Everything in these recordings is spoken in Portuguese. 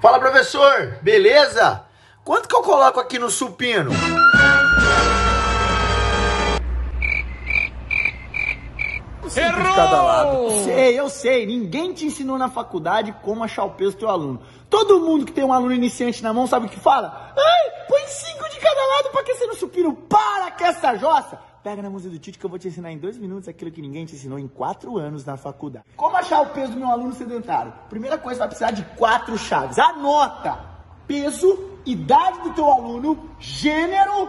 Fala, professor, beleza? Quanto que eu coloco aqui no supino? Errou! de cada lado. Sei, eu sei. Ninguém te ensinou na faculdade como achar o peso do teu aluno. Todo mundo que tem um aluno iniciante na mão sabe o que fala? Ai, põe cinco de cada lado pra aquecer no supino. Para com essa jossa. Pega na música do Tite que eu vou te ensinar em dois minutos aquilo que ninguém te ensinou em quatro anos na faculdade. Como achar o peso do meu aluno sedentário? Primeira coisa, vai precisar de quatro chaves. Anota! Peso, idade do teu aluno, gênero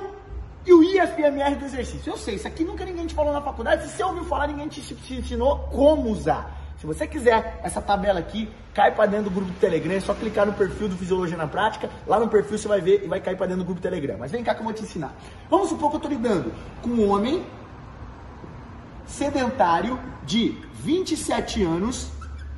e o IFMR do exercício. Eu sei, isso aqui nunca ninguém te falou na faculdade. Se você ouviu falar, ninguém te, te ensinou como usar. Se você quiser essa tabela aqui, cai para dentro do grupo do Telegram, é só clicar no perfil do Fisiologia na Prática, lá no perfil você vai ver e vai cair para dentro do grupo do Telegram. Mas vem cá que eu vou te ensinar. Vamos supor que eu estou lidando com um homem sedentário de 27 anos,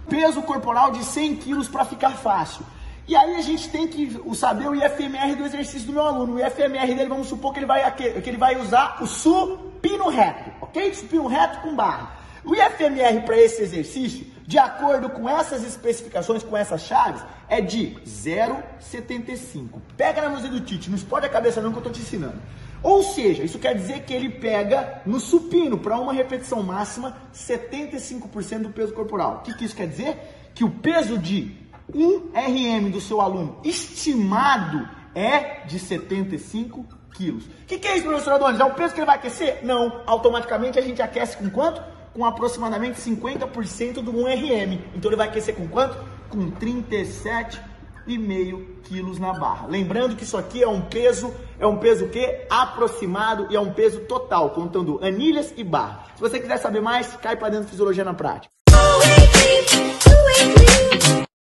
peso corporal de 100 quilos para ficar fácil. E aí a gente tem que saber o IFMR do exercício do meu aluno. O IFMR dele, vamos supor que ele vai, que ele vai usar o supino reto, ok? Supino reto com barra. O IFMR para esse exercício, de acordo com essas especificações, com essas chaves, é de 0,75. Pega na música do Tite, não explode a cabeça não que eu estou te ensinando. Ou seja, isso quer dizer que ele pega no supino, para uma repetição máxima, 75% do peso corporal. O que, que isso quer dizer? Que o peso de 1 RM do seu aluno estimado é de 75 quilos. O que, que é isso, professor Adonis? É o peso que ele vai aquecer? Não. Automaticamente a gente aquece com quanto? Com aproximadamente 50% do 1RM. Então ele vai aquecer com quanto? Com 37,5 quilos na barra. Lembrando que isso aqui é um peso, é um peso que aproximado e é um peso total, contando anilhas e barra. Se você quiser saber mais, cai para dentro de Fisiologia na Prática.